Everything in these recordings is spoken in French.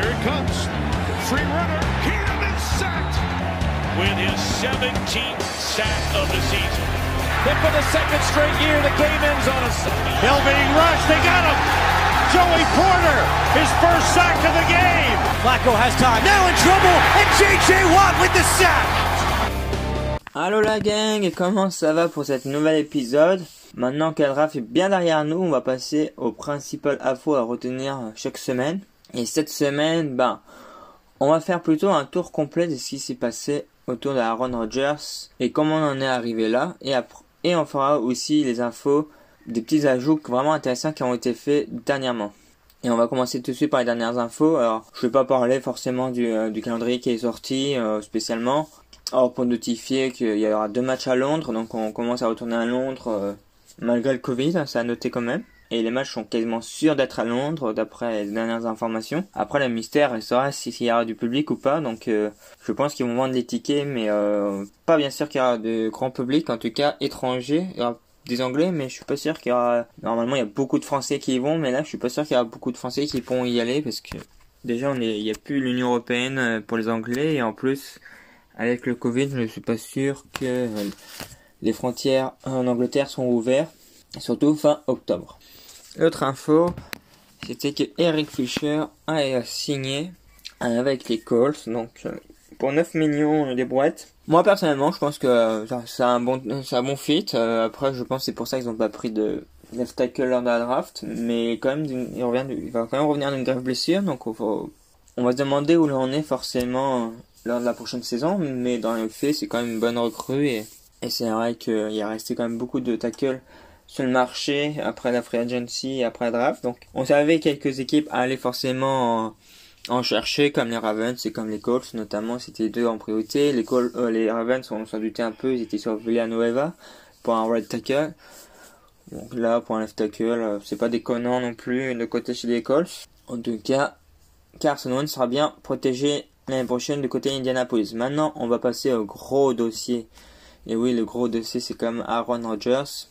Here it comes. Free runner. Cam is sacked. With his 17th sack of the season. Then for the second straight year, the game ends on a Hill being rushed. They got him. Joey Porter, his first sack of the game. Flacco has time. Now in trouble. And J.J. Watt with the sack. Allo la gang, comment ça va pour cet nouvel épisode? Maintenant que le draft est bien derrière nous, on va passer aux principales infos à retenir chaque semaine. Et cette semaine, ben, on va faire plutôt un tour complet de ce qui s'est passé autour de Aaron Rodgers et comment on en est arrivé là. Et, après, et on fera aussi les infos des petits ajouts vraiment intéressants qui ont été faits dernièrement. Et on va commencer tout de suite par les dernières infos. Alors, je vais pas parler forcément du, euh, du calendrier qui est sorti euh, spécialement. Alors, pour notifier qu'il y aura deux matchs à Londres, donc on commence à retourner à Londres euh, malgré le Covid, ça a noté quand même. Et les matchs sont quasiment sûrs d'être à Londres, d'après les dernières informations. Après, le mystère restera s'il y aura du public ou pas. Donc, euh, je pense qu'ils vont vendre des tickets, mais euh, pas bien sûr qu'il y aura de grand public, en tout cas étranger. Il y aura des Anglais, mais je suis pas sûr qu'il y aura. Normalement, il y a beaucoup de Français qui y vont, mais là, je suis pas sûr qu'il y aura beaucoup de Français qui pourront y aller parce que déjà, on il n'y a plus l'Union européenne euh, pour les Anglais et en plus, avec le Covid, je suis pas sûr que les frontières en Angleterre sont ouvertes, surtout fin octobre. L'autre info, c'était que Eric Fischer a signé avec les Colts, donc pour 9 millions des boîtes. Moi personnellement, je pense que c'est un bon, c'est un bon fit. Euh, après, je pense que c'est pour ça qu'ils n'ont pas pris de left tackle lors de la draft, mais quand même, il, va quand même revenir d'une grave blessure, donc on va, se demander où l'on est forcément lors de la prochaine saison, mais dans les faits, c'est quand même une bonne recrue et, et c'est vrai qu'il y a resté quand même beaucoup de tackles sur le marché après la free agency et après draft. Donc, on savait quelques équipes allaient forcément en, chercher, comme les Ravens et comme les Colts, notamment, c'était deux en priorité. Les, Colts, euh, les Ravens, on s'en doutait un peu, ils étaient sur Villanueva pour un right tackle. Donc là, pour un left tackle, euh, c'est pas déconnant non plus de côté chez les Colts. En tout cas, Carson Wentz sera bien protégé l'année prochaine du côté Indianapolis. Maintenant, on va passer au gros dossier. Et oui, le gros dossier, c'est comme Aaron Rodgers.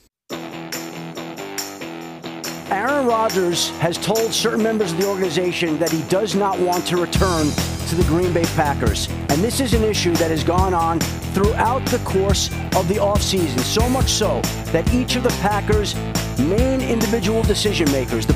Aaron Rodgers has told certain members of the organization that he does not want to return to the Green Bay Packers. And this is an issue that has gone on throughout the course of the offseason, so much so that each of the Packers' main individual decision makers, the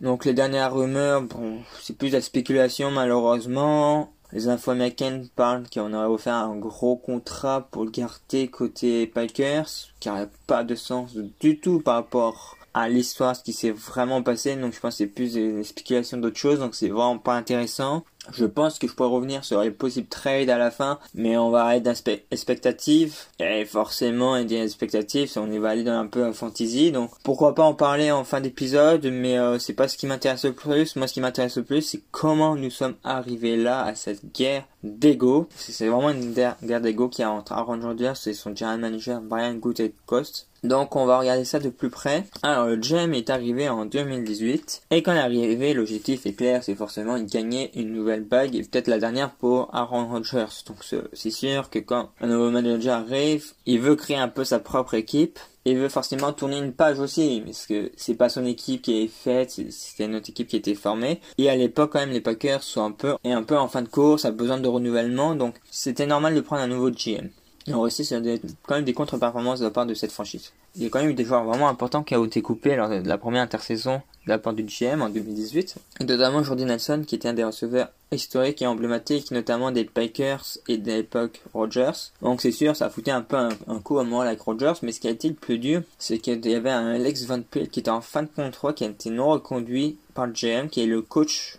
Donc les dernières rumeurs, bon, c'est plus de la spéculation malheureusement. Les infos américaines parlent qu'on aurait offert un gros contrat pour le garder côté Packers, qui n'aurait pas de sens du tout par rapport à l'histoire, ce qui s'est vraiment passé. Donc je pense que c'est plus des spéculations d'autres choses, donc c'est vraiment pas intéressant. Je pense que je pourrais revenir sur les possibles trades à la fin, mais on va être expectative. Et forcément, des expectative, on aller dans un peu en fantasy. Donc pourquoi pas en parler en fin d'épisode, mais euh, c'est pas ce qui m'intéresse le plus. Moi, ce qui m'intéresse le plus, c'est comment nous sommes arrivés là à cette guerre d'ego. C'est vraiment une guerre d'ego qui a entre Aaron Rodgers et son general manager Brian Gutekunst. Donc on va regarder ça de plus près. Alors le GM est arrivé en 2018 et quand il est arrivé, l'objectif est clair, c'est forcément gagner une nouvelle bague et peut-être la dernière pour Aaron Rodgers. Donc c'est sûr que quand un nouveau manager arrive, il veut créer un peu sa propre équipe. Il veut forcément tourner une page aussi, parce que c'est pas son équipe qui est faite, c'était une autre équipe qui était formée. Et à l'époque, quand même, les Packers sont un peu, et un peu en fin de course, a besoin de renouvellement, donc c'était normal de prendre un nouveau GM. Et on restait sur des, quand même des contre-performances de la part de cette franchise. Il y a quand même eu des joueurs vraiment importants qui ont été coupés lors de la première intersaison de la part du GM en 2018. Et notamment Jordi Nelson qui était un des receveurs historiques et emblématiques, notamment des Packers et de l'époque Rogers. Donc c'est sûr, ça a foutu un peu un, coup à moi avec Rogers, mais ce qui a été le plus dur, c'est qu'il y avait un Alex Van Pelt qui était en fin de contrat, qui a été non reconduit par le GM, qui est le coach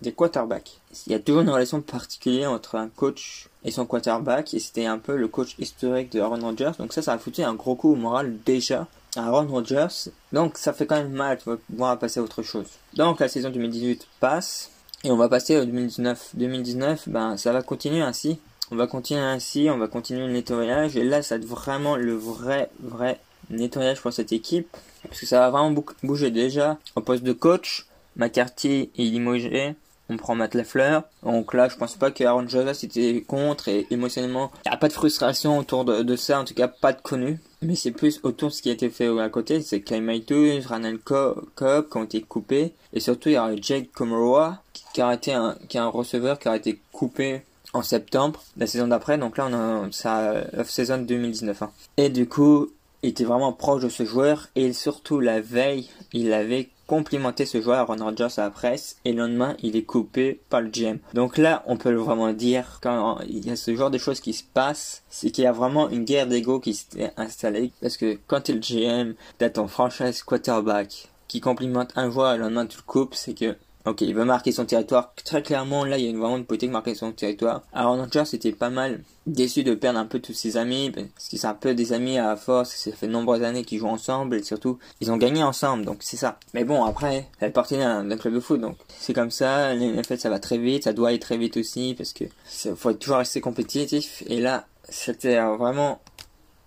des quarterbacks. Il y a toujours une relation particulière entre un coach et son quarterback, et c'était un peu le coach historique de Aaron Rodgers, donc ça, ça a foutu un gros coup au moral déjà à Aaron Rodgers, donc ça fait quand même mal, tu vois, passer à autre chose. Donc la saison 2018 passe, et on va passer au 2019. 2019, ben ça va continuer ainsi. On va continuer ainsi, on va continuer le nettoyage, et là, ça va être vraiment le vrai, vrai nettoyage pour cette équipe, parce que ça va vraiment bouger déjà. Au poste de coach, McCarthy est limogé, on prend Matt Lafleur. Donc là, je pense pas qu'Aaron Jonas était contre et émotionnellement, il n'y a pas de frustration autour de, ça, en tout cas pas de connu. Mais c'est plus autour de ce qui a été fait à côté, c'est Clay Maitous, Ranel Cobb qui ont été coupés. Et surtout, il y a Jake Komoroa qui a été un, qui est un receveur qui a été coupé en septembre, la saison d'après. Donc là, on a sa off-saison 2019. Hein. Et du coup, il était vraiment proche de ce joueur. Et surtout, la veille, il avait complimenté ce joueur à Ron Rodgers à la presse. Et le lendemain, il est coupé par le GM. Donc là, on peut vraiment dire, quand il y a ce genre de choses qui se passent, c'est qu'il y a vraiment une guerre d'ego qui s'est installée. Parce que quand tu es le GM d'être ton franchise quarterback, qui complimente un joueur et le lendemain tu le coupes, c'est que Ok, il veut marquer son territoire. Très clairement, là, il y a une, vraiment une politique de marquer son territoire. Alors, Rogers c'était pas mal déçu de perdre un peu tous ses amis, parce que c'est un peu des amis à force, ça fait de nombreuses années qu'ils jouent ensemble, et surtout, ils ont gagné ensemble, donc c'est ça. Mais bon, après, elle partie d'un club de foot, donc c'est comme ça, en fait, ça va très vite, ça doit aller très vite aussi, parce que faut toujours rester compétitif, et là, c'était vraiment,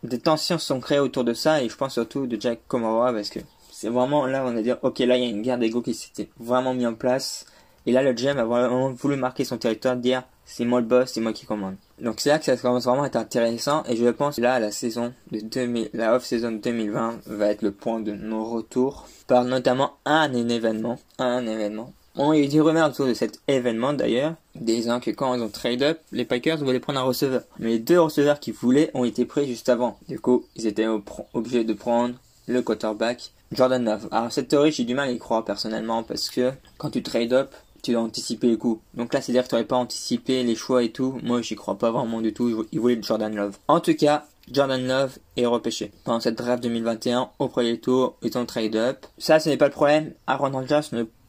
des tensions sont créées autour de ça, et je pense surtout de Jack Komoroa, parce que c'est vraiment là on va dire ok là il y a une guerre d'ego qui s'était vraiment mis en place et là le GM a vraiment voulu marquer son territoire dire c'est moi le boss c'est moi qui commande donc c'est là que ça commence vraiment à être intéressant et je pense que là la saison de 2000 la off saison 2020 va être le point de nos retours par notamment un événement un événement y a eu des rumeurs autour de cet événement d'ailleurs, disant que quand ils ont trade up, les Packers voulaient prendre un receveur. Mais les deux receveurs qu'ils voulaient ont été pris juste avant. Du coup, ils étaient obligés de prendre le quarterback Jordan Love. Alors cette théorie, j'ai du mal à y croire personnellement parce que quand tu trade up, tu dois anticiper les coups. Donc là, c'est-à-dire que tu n'aurais pas anticipé les choix et tout. Moi, j'y crois pas vraiment du tout. Il voulait Jordan Love. En tout cas, Jordan Love est repêché. Pendant cette draft 2021, au premier tour, ils ont trade up. Ça, ce n'est pas le problème. Aaron Rodgers,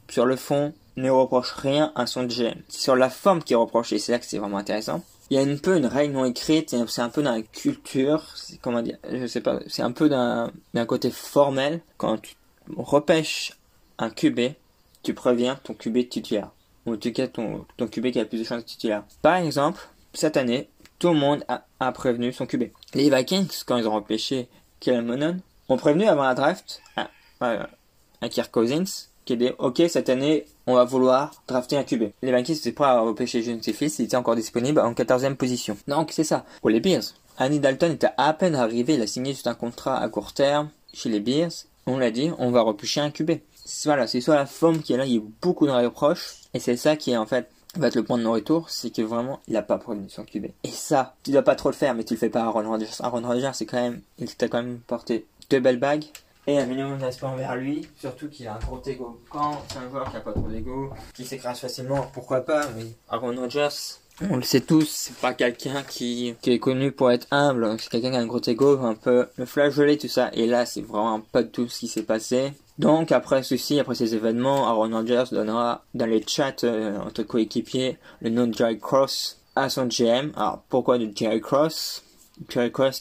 sur le fond, ne reproche rien à son GM. C'est sur la forme qu'il reproche et c'est là que c'est vraiment intéressant il y a peu une règle non écrite, c'est un peu dans la culture, comment dire, je sais pas, c'est un peu d'un côté formel. Quand tu repêches un QB, tu préviens ton QB titulaire. Ou en tout cas ton, ton QB qui a plus de chances de titulaire. Par exemple, cette année, tout le monde a, prévenu son QB. Les Vikings, quand ils ont repêché Kellen ont prévenu avant la draft à, à Kirk Cousins qui est dit ok cette année on va vouloir drafter un QB. Les Vikings étaient prêts à repêcher James Fils, il était encore disponible en 14e position. Donc c'est ça. Pour les Bears, Annie Dalton était à peine arrivé, il a signé juste un contrat à court terme chez les Bears. On l'a dit, on va repêcher un QB. Voilà, c'est soit la forme qui est là, il y a beaucoup de reproches, et c'est ça qui en fait va être le point de non-retour, c'est que vraiment, il a pas produit son QB. Et ça, tu dois pas trop le faire, mais tu le fais pas à Aaron Rodgers. Aaron Rodgers, c'est quand même, il t'a quand même porté deux belles bagues, et un minimum d'espoir envers lui, surtout qu'il a un gros ego. Quand c'est un joueur qui a pas trop d'ego, qui s'écrase facilement, pourquoi pas, mais Aaron Rodgers, on le sait tous, c'est pas quelqu'un qui, est connu pour être humble, c'est quelqu'un qui a un gros ego, un peu le flageolet, tout ça, et là c'est vraiment pas tout ce qui s'est passé. Donc après ceci, après ces événements, Aaron Rodgers donnera dans les chats euh, entre coéquipiers le nom de Jerry Cross à son GM. Alors pourquoi de Jerry Cross?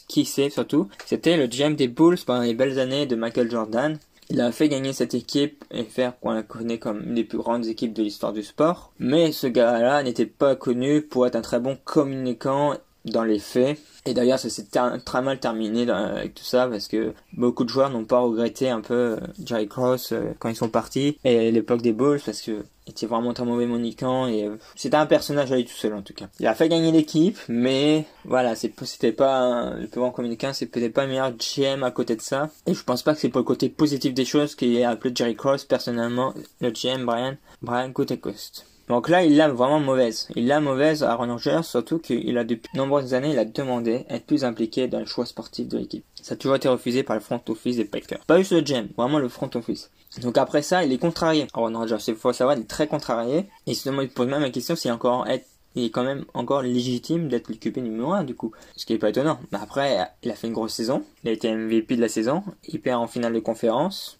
Qui sait surtout, c'était le GM des Bulls pendant les belles années de Michael Jordan. Il a fait gagner cette équipe et faire qu'on la connaît comme une des plus grandes équipes de l'histoire du sport. Mais ce gars-là n'était pas connu pour être un très bon communicant dans les faits. Et d'ailleurs, ça s'est très mal terminé avec tout ça parce que beaucoup de joueurs n'ont pas regretté un peu euh, Jerry Cross euh, quand ils sont partis et l'époque des Bulls parce que était vraiment très mauvais monicant et euh, c'était un personnage à lui tout seul en tout cas. Il a fait gagner l'équipe, mais voilà, c'était pas le plus grand communicant, c'est peut-être pas le meilleur GM à côté de ça. Et je pense pas que c'est pour le côté positif des choses qu'il ait appelé Jerry Cross personnellement le GM Brian Brian Cotecost. Donc là, il l'a vraiment mauvaise. Il l'a mauvaise à Ron surtout qu'il a depuis de nombreuses années, il a demandé être plus impliqué dans le choix sportif de l'équipe. Ça a toujours été refusé par le front office des Packers. Pas juste le GM, vraiment le front office. Donc après ça, il est contrarié. Ron Rodgers, il faut savoir, il est très contrarié. Et se pose même la question s'il encore être il est quand même encore légitime d'être le QB numéro 1 du coup. Ce qui est pas étonnant. Mais après, il a fait une grosse saison. Il a été MVP de la saison. Il perd en finale de conférence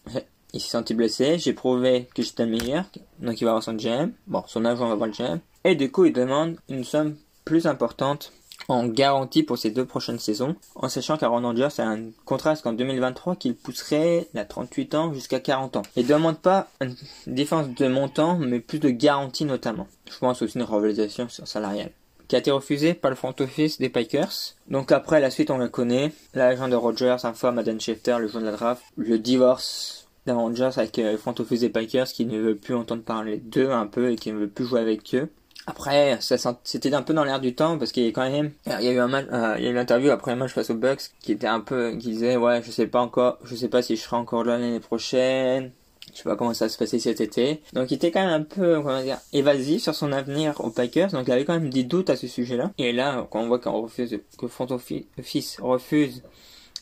il s'est senti blessé, j'ai prouvé que j'étais le meilleur, donc il va avoir son GM, bon, son agent va avoir le GM, et du coup il demande une somme plus importante en garantie pour ces deux prochaines saisons, en sachant qu'Aaron Rodgers a un contrat jusqu'en 2023 qu'il pousserait la 38 ans jusqu'à 40 ans. Il demande pas une différence de montant, mais plus de garantie notamment. Je pense aussi une revalorisation salariale qui a été refusée par le front office des Pikers. Donc après, la suite, on la connaît. L'agent de Rodgers informe à Dan Schefter, le jour de la draft, le divorce d'Avengers avec euh, front office des Packers qui ne veut plus entendre parler d'eux un peu et qui ne veut plus jouer avec eux. Après, c'était un peu dans l'air du temps parce qu'il y a quand même, il y a eu un match, euh, il y a eu une interview après un match face aux Bucks qui était un peu, qui disait ouais, je sais pas encore, je sais pas si je serai encore là l'année prochaine, je sais pas comment ça va se passer cet été. Donc il était quand même un peu, comment dire, évasif sur son avenir aux Packers. Donc il avait quand même des doutes à ce sujet-là. Et là, quand on voit qu'on refuse, que Front Office refuse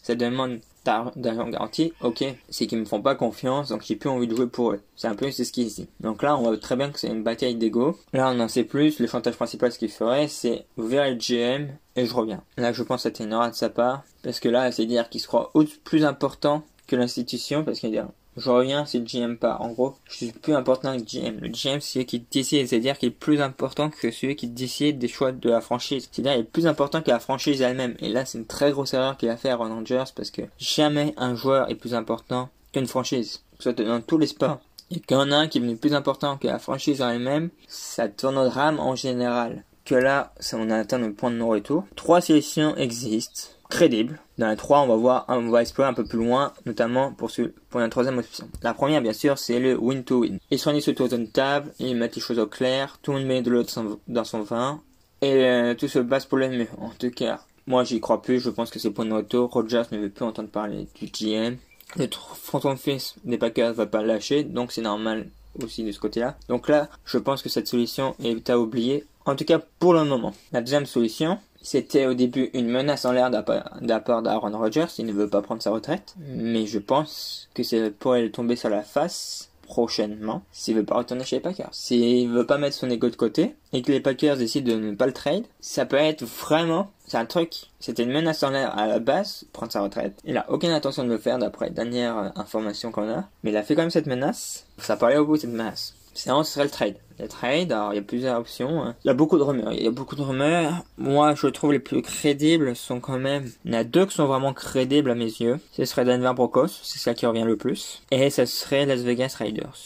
cette demande d'argent garanti, ok, c'est qu'ils me font pas confiance, donc j'ai plus envie de jouer pour eux. C'est un peu ce qui est ici. Donc là, on voit très bien que c'est une bataille d'ego. Là, on en sait plus. Le chantage principal, ce qu'il ferait, c'est verrez le GM et je reviens. Là, je pense que c'était une de sa part, parce que là, c'est dire qu'il se croit plus important que l'institution, parce qu'il dit je reviens si le GM part. En gros, je suis plus important que GM. Le GM, c'est celui qui décide, c'est-à-dire qu'il est plus important que celui qui décide des choix de la franchise. C'est-à-dire qu'il est plus important que la franchise elle-même. Et là, c'est une très grosse erreur qu'il a fait à Ron parce que jamais un joueur est plus important qu'une franchise. Que ce soit dans tous les sports. Et qu'il y en a un qui est venu plus important que la franchise en elle-même, ça tourne au drame en général. Que là, on a atteint le point de non-retour. Trois sélections existent crédible. Dans les trois, on va voir, on va explorer un peu plus loin, notamment pour, ce, pour la troisième option. La première, bien sûr, c'est le win to win. Ils soignent ce tour d'une table, ils mettent les choses au clair, tout le monde met de l'eau dans son vin, et euh, tout se base pour le mieux. En tout cas, moi, j'y crois plus, je pense que c'est pour notre tour. Rogers ne veut plus entendre parler du GM. Le front office des Packers va pas lâcher, donc c'est normal aussi de ce côté-là. Donc là, je pense que cette solution est à oublier, en tout cas pour le moment. La deuxième solution, c'était au début une menace en l'air d'apport d'Aaron Rodgers, il ne veut pas prendre sa retraite, mais je pense que c'est pourrait lui tomber sur la face prochainement s'il veut pas retourner chez les Packers. S'il veut pas mettre son ego de côté et que les Packers décident de ne pas le trade, ça peut être vraiment, c'est un truc, c'était une menace en l'air à la base, prendre sa retraite. Il a aucune intention de le faire d'après les dernières informations qu'on a, mais il a fait quand même cette menace. Ça parlait au bout de cette menace. Sinon, ce serait le trade. Le trade, alors il y a plusieurs options. Hein. Il y a beaucoup de rumeurs. Il y a beaucoup de rumeurs. Moi, je trouve les plus crédibles sont quand même. Il y en a deux qui sont vraiment crédibles à mes yeux. Ce serait Denver Broncos, c'est ça qui revient le plus. Et ce serait Las Vegas Raiders.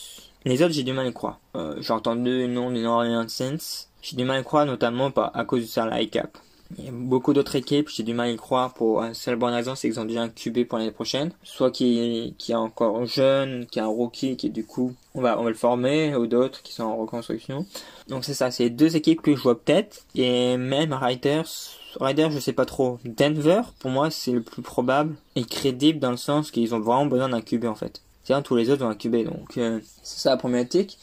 Les autres, j'ai du mal à y croire. Euh, j'ai entendu le nom du New Orleans Saints. J'ai du mal à croire, notamment à cause du salary cap. Il y a beaucoup d'autres équipes, j'ai du mal à y croire pour une seule bonne raison, c'est qu'ils ont déjà un QB pour l'année prochaine. Soit qui, qui est encore jeune, qui est un rookie, qui du coup, on va, on va le former, ou d'autres qui sont en reconstruction. Donc c'est ça, c'est deux équipes que je vois peut-être. Et même Riders, Riders, je sais pas trop. Denver, pour moi, c'est le plus probable et crédible dans le sens qu'ils ont vraiment besoin d'un QB en fait. Tiens, tous les autres ont un QB, donc euh, c'est ça la éthique.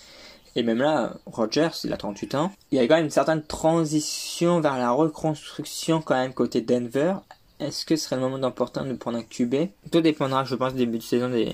Et même là, Rogers, il a 38 ans. Il y a quand même une certaine transition vers la reconstruction quand même côté Denver. Est-ce que ce serait le moment d'important de prendre un QB Tout dépendra, je pense, du début de saison des,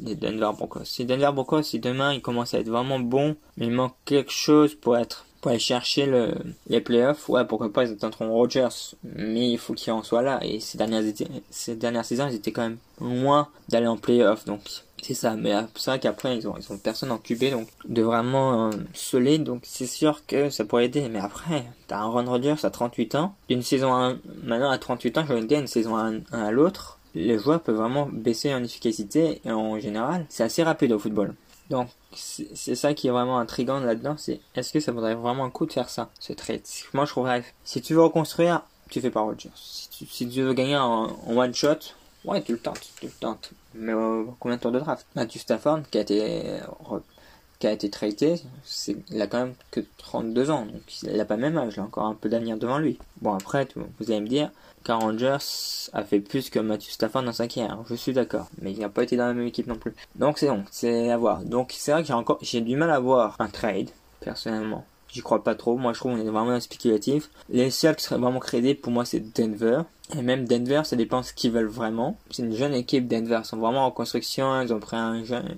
Denver Broncos. Si Denver Broncos, si demain il commence à être vraiment bon, mais il manque quelque chose pour être pour aller chercher le, les playoffs, ouais, pourquoi pas, ils attendront Rogers, mais il faut qu'il en soit là. Et ces dernières, ces dernières saisons, ils étaient quand même loin d'aller en playoffs, donc c'est ça, mais c'est vrai qu'après ils ont, ils ont personne en QB donc de vraiment euh, solide donc c'est sûr que ça pourrait aider. Mais après, t'as un Ron Rodgers à 38 ans, d'une saison à maintenant à 38 ans, je vais une saison à, à l'autre, les joueurs peuvent vraiment baisser en efficacité et en général, c'est assez rapide au football. Donc c'est ça qui est vraiment intriguant là-dedans, c'est est-ce que ça vaudrait vraiment un coup de faire ça, ce trade? Moi je trouverais, si tu veux reconstruire, tu fais pas Rodgers. Si tu, veux gagner en one shot, Ouais, tu le tentes, tu le tentes. Mais euh, combien de tours de draft? Matthew Stafford, qui a été, qui a été traité, c'est, il a quand même que 32 ans, donc il a pas le même âge, il a encore un peu d'avenir devant lui. Bon, après, vous allez me dire, Car Rogers a fait plus que Matthew Stafford dans sa carrière, je suis d'accord, mais il n'a pas été dans la même équipe non plus. Donc c'est bon, c'est à voir. Donc c'est vrai que j'ai encore, j'ai du mal à voir un trade, personnellement. J'y crois pas trop. Moi, je trouve qu'on est vraiment spéculatif. Les seuls qui seraient vraiment crédibles pour moi, c'est Denver. Et même Denver, ça dépend ce qu'ils veulent vraiment. C'est une jeune équipe Denver. Ils sont vraiment en construction. Ils ont pris un jeune,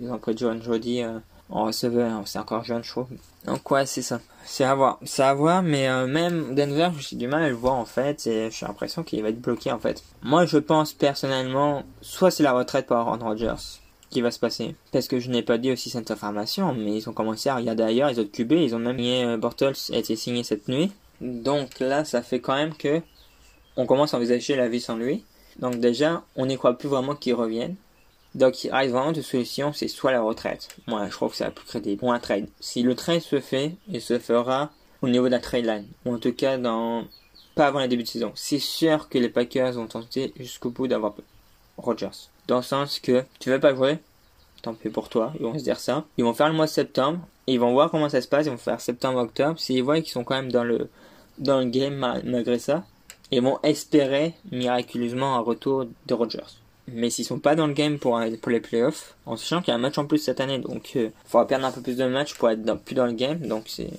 ils ont pris John Jody euh, en receveur. C'est encore jeune, je trouve. Donc ouais, c'est ça. C'est à voir. C'est à voir, mais euh, même Denver, j'ai du mal à le voir en fait. Et j'ai l'impression qu'il va être bloqué en fait. Moi, je pense personnellement, soit c'est la retraite par Aaron Rodgers qui va se passer. Parce que je n'ai pas dit aussi cette information, mais ils ont commencé à regarder ailleurs, les autres QB, ils ont même mis euh, Bortles a été signé cette nuit. Donc là, ça fait quand même que on commence à envisager la vie sans lui. Donc déjà, on n'y croit plus vraiment qu'il revienne. Donc il reste vraiment deux solutions, c'est soit la retraite. Moi, je trouve que c'est la plus crédible. Ou un trade. Si le trade se fait, il se fera au niveau de la trade line. Ou en tout cas, dans pas avant le début de saison. C'est sûr que les Packers vont tenter jusqu'au bout d'avoir Rogers. Dans le sens que tu veux pas jouer, tant pis pour toi, ils vont se dire ça. Ils vont faire le mois de septembre, ils vont voir comment ça se passe, ils vont faire septembre-octobre. S'ils voient qu'ils sont quand même dans le, dans le game malgré ça, ils vont espérer miraculeusement un retour de Rodgers. Mais s'ils sont pas dans le game pour, pour les playoffs, en sachant qu'il y a un match en plus cette année, donc il euh, faudra perdre un peu plus de matchs pour être plus dans le game, donc c'est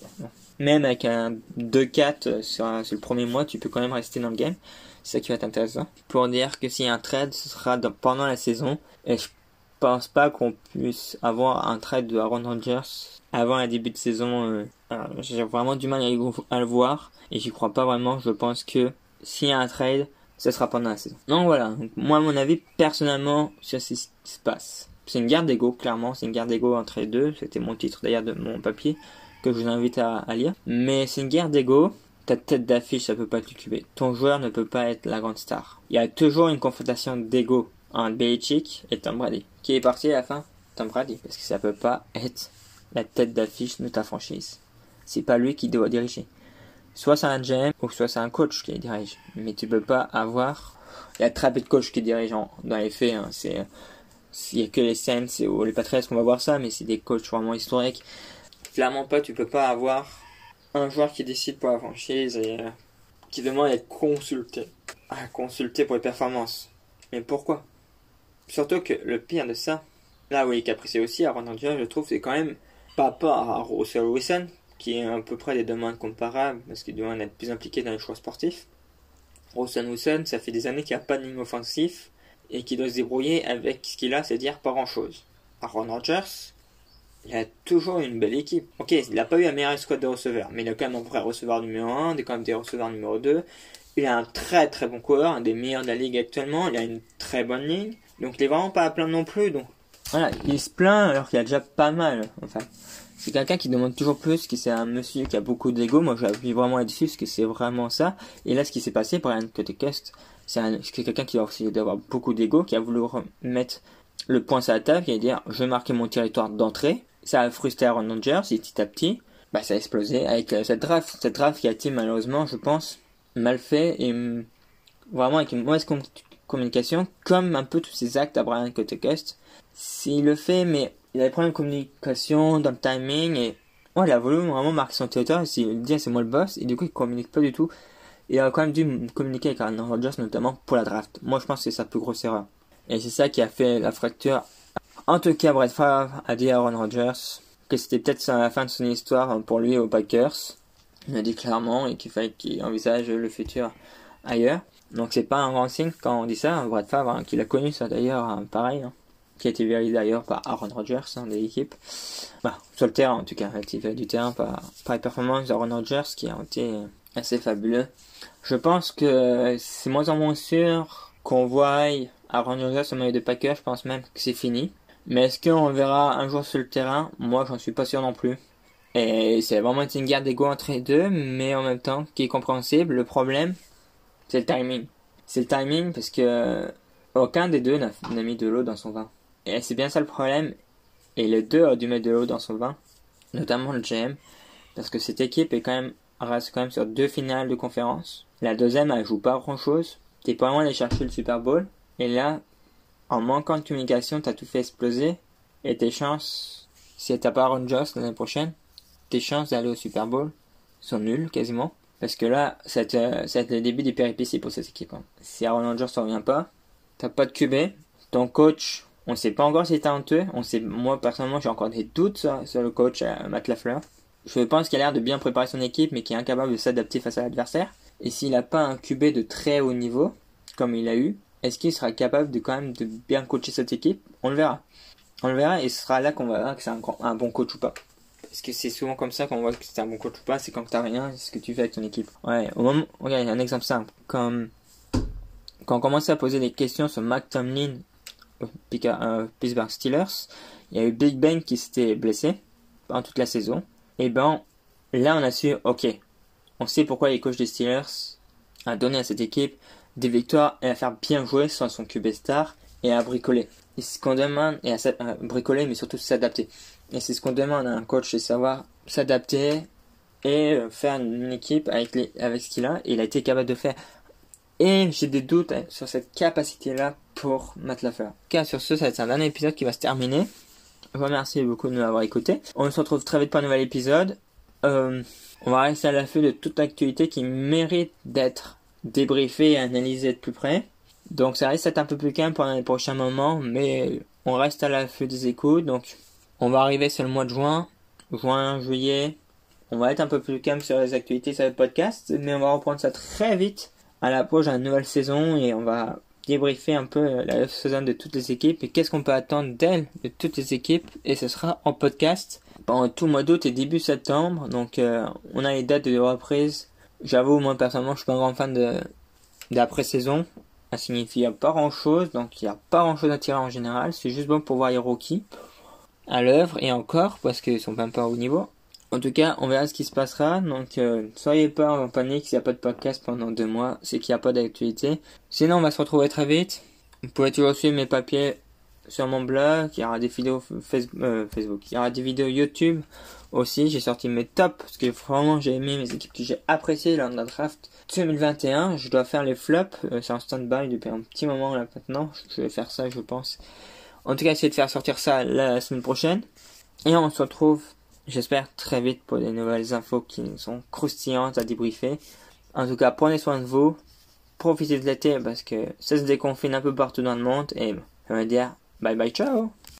même avec un 2-4 euh, sur, sur, le premier mois, tu peux quand même rester dans le game. C'est ça qui va être intéressant. Pour dire que s'il y a un trade, ce sera pendant la saison. Et je pense pas qu'on puisse avoir un trade de Aaron Rodgers avant le début de saison. Euh, j'ai vraiment du mal à, le voir. Et j'y crois pas vraiment. Je pense que s'il y a un trade, ce sera pendant la saison. Donc voilà. moi, à mon avis, personnellement, sur ce qui se passe. C'est une guerre d'ego, clairement. C'est une guerre d'ego entre les deux. C'était mon titre d'ailleurs de mon papier que je vous invite à, lire. Mais c'est une guerre d'ego. Ta tête d'affiche, ça peut pas te cuber. Ton joueur ne peut pas être la grande star. Il y a toujours une confrontation d'ego entre Belichick et Tom Brady. Qui est parti à la fin? Tom Brady. Parce que ça peut pas être la tête d'affiche de ta franchise. C'est pas lui qui doit diriger. Soit c'est un GM ou soit c'est un coach qui dirige. Mais tu peux pas avoir. Il y a très peu de coachs qui dirigent dans les faits. Hein. C'est il y a que les Saints ou les Patriots qu'on va voir ça, mais c'est des coachs vraiment historiques clairement pas, tu peux pas avoir un joueur qui décide pour la franchise et euh, qui demande à être consulté. À pour les performances. Mais pourquoi? Surtout que le pire de ça, là où il est aussi à Ronald je trouve, c'est quand même pas à Russell Wilson, qui est à peu près des demandes comparables, parce qu'il doit être plus impliqué dans les choix sportifs. Russell Wilson, ça fait des années qu'il n'y a pas de ligne offensif et qu'il doit se débrouiller avec ce qu'il a, c'est-à-dire pas grand-chose. Aaron Rodgers, il a toujours une belle équipe. Ok, il n'a pas eu un meilleur squad de receveurs, mais il a quand même un vrai receveur numéro 1, quand même des receveurs numéro 2. Il a un très très bon coureur, un des meilleurs de la ligue actuellement. Il a une très bonne ligne. Donc il est vraiment pas à plaindre non plus. Donc voilà, il se plaint alors qu'il a déjà pas mal. Enfin, c'est quelqu'un qui demande toujours plus, qui c'est un monsieur qui a beaucoup d'ego. Moi, j'appuie vraiment là-dessus, parce que c'est vraiment ça. Et là, ce qui s'est passé, Brian Cutecust, c'est quelqu'un qui a aussi d'avoir beaucoup d'ego, qui a voulu remettre le point sur la table, qui a dire, je vais mon territoire d'entrée ça a frustré Aaron Rodgers et petit à petit, bah, ça a explosé avec euh, cette draft. Cette draft qui a été malheureusement, je pense, mal fait et mm, vraiment avec une mauvaise communication, comme un peu tous ces actes à Brian Cotecust. S'il le fait, mais il a des problèmes de communication, dans le timing, et ouais, il a voulu vraiment marquer son territoire, il dit c'est moi le boss, et du coup il communique pas du tout. Il a quand même dû communiquer avec Aaron Rodgers, notamment pour la draft. Moi je pense que c'est sa plus grosse erreur. Et c'est ça qui a fait la fracture en tout cas, Brett Favre a dit à Aaron Rodgers que c'était peut-être la fin de son histoire pour lui aux Packers. Il a dit clairement et qu'il fallait qu'il envisage le futur ailleurs. Donc c'est pas un grand signe quand on dit ça. Brett Favre, hein, qu'il a connu ça d'ailleurs, hein, pareil, hein, qui a été validé d'ailleurs par Aaron Rodgers de l'équipe. Bah, sur le terrain en tout cas, fait du terrain par, par les performances d'Aaron Rodgers qui ont été assez fabuleux. Je pense que c'est moins en moins sûr qu'on voie Aaron Rodgers au milieu de Packers. Je pense même que c'est fini. Mais est-ce qu'on verra un jour sur le terrain? Moi, j'en suis pas sûr non plus. Et c'est vraiment une guerre d'ego entre les deux, mais en même temps, qui est compréhensible. Le problème, c'est le timing. C'est le timing parce que aucun des deux n'a mis de l'eau dans son vin. Et c'est bien ça le problème. Et les deux ont dû mettre de l'eau dans son vin, notamment le GM, parce que cette équipe est quand même reste quand même sur deux finales de conférence. La deuxième, elle joue pas grand chose. T'es pas loin d'aller chercher le Super Bowl. Et là, en manquant de communication, t'as tout fait exploser. Et tes chances, si t'as pas Aaron Joss l'année prochaine, tes chances d'aller au Super Bowl sont nulles quasiment. Parce que là, c'est euh, le début des péripéties pour cette équipe. Hein. Si Aaron Rodgers ne revient pas, t'as pas de QB, ton coach, on sait pas encore s'il est talentueux. On sait, moi personnellement, j'ai encore des doutes sur, le coach euh, Matt Lafleur. Je pense qu'il a l'air de bien préparer son équipe, mais qui est incapable de s'adapter face à l'adversaire. Et s'il n'a pas un QB de très haut niveau, comme il a eu, est-ce qu'il sera capable de quand même de bien coacher cette équipe? On le verra. On le verra et ce sera là qu'on verra que c'est un, bon coach ou pas. Parce que c'est souvent comme ça qu'on voit que c'est un bon coach ou pas, c'est quand t'as rien, ce que tu fais avec ton équipe. Ouais, au moment, regarde, un exemple simple. Quand on commençait à poser des questions sur Mac Tomlin Pittsburgh Steelers, il y a eu Big Ben qui s'était blessé pendant toute la saison. Et ben, là on a su, ok, on sait pourquoi les coachs des Steelers a donné à cette équipe des victoires et à faire bien jouer sans son QB star et à bricoler. Et ce qu'on demande, et à, bricoler, mais surtout s'adapter. Et c'est ce qu'on demande à un coach, c'est savoir s'adapter et euh, faire une équipe avec, les, avec ce qu'il a. Et il a été capable de faire. Et j'ai des doutes hein, sur cette capacité-là pour Matt Lafleur. Car sur ce, ça va être un dernier épisode qui va se terminer. Je vous remercie beaucoup de m'avoir écouté. On se retrouve très vite pour un nouvel épisode. Euh, on va rester à l'affût de toute actualité qui mérite d'être débriefée et analysée de plus près. Donc ça risque d'être un peu plus calme pendant les prochains moments, mais on reste à l'affût des écoutes. Donc on va arriver sur le mois de juin, juin, juillet. On va être un peu plus calme sur les actualités sur le podcast, mais on va reprendre ça très vite à l'approche la nouvelle saison et on va débriefer un peu la saison de toutes les équipes et qu'est-ce qu'on peut attendre d'elles, de toutes les équipes, et ce sera en podcast pendant tout le mois d'août et début septembre. Donc euh, on a les dates de reprise. J'avoue, moi personnellement, je suis pas un grand fan de d'après-saison. Ça signifie pas grand chose, donc il n'y a pas grand chose à tirer en général. C'est juste bon pour voir les rookies à l'œuvre et encore parce qu'ils sont même pas au niveau. En tout cas, on verra ce qui se passera. Donc, euh, soyez pas en panique s'il n'y a pas de podcast pendant deux mois, c'est qu'il n'y a pas d'actualité. Sinon, on va se retrouver très vite. Vous pouvez toujours suivre mes papiers sur mon blog. Il y aura des vidéos euh, Facebook, il y aura des vidéos YouTube aussi. J'ai sorti mes tops parce que vraiment j'ai aimé mes équipes que j'ai appréciées lors de la draft 2021. Je dois faire les flops. Euh, c'est en stand-by depuis un petit moment là maintenant. Je vais faire ça, je pense. En tout cas, essayer de faire sortir ça la semaine prochaine. Et on se retrouve J'espère très vite pour des nouvelles infos qui sont croustillantes à débriefer. En tout cas, prenez soin de vous. Profitez de l'été parce que ça se déconfine un peu partout dans le monde. Et on va dire bye bye ciao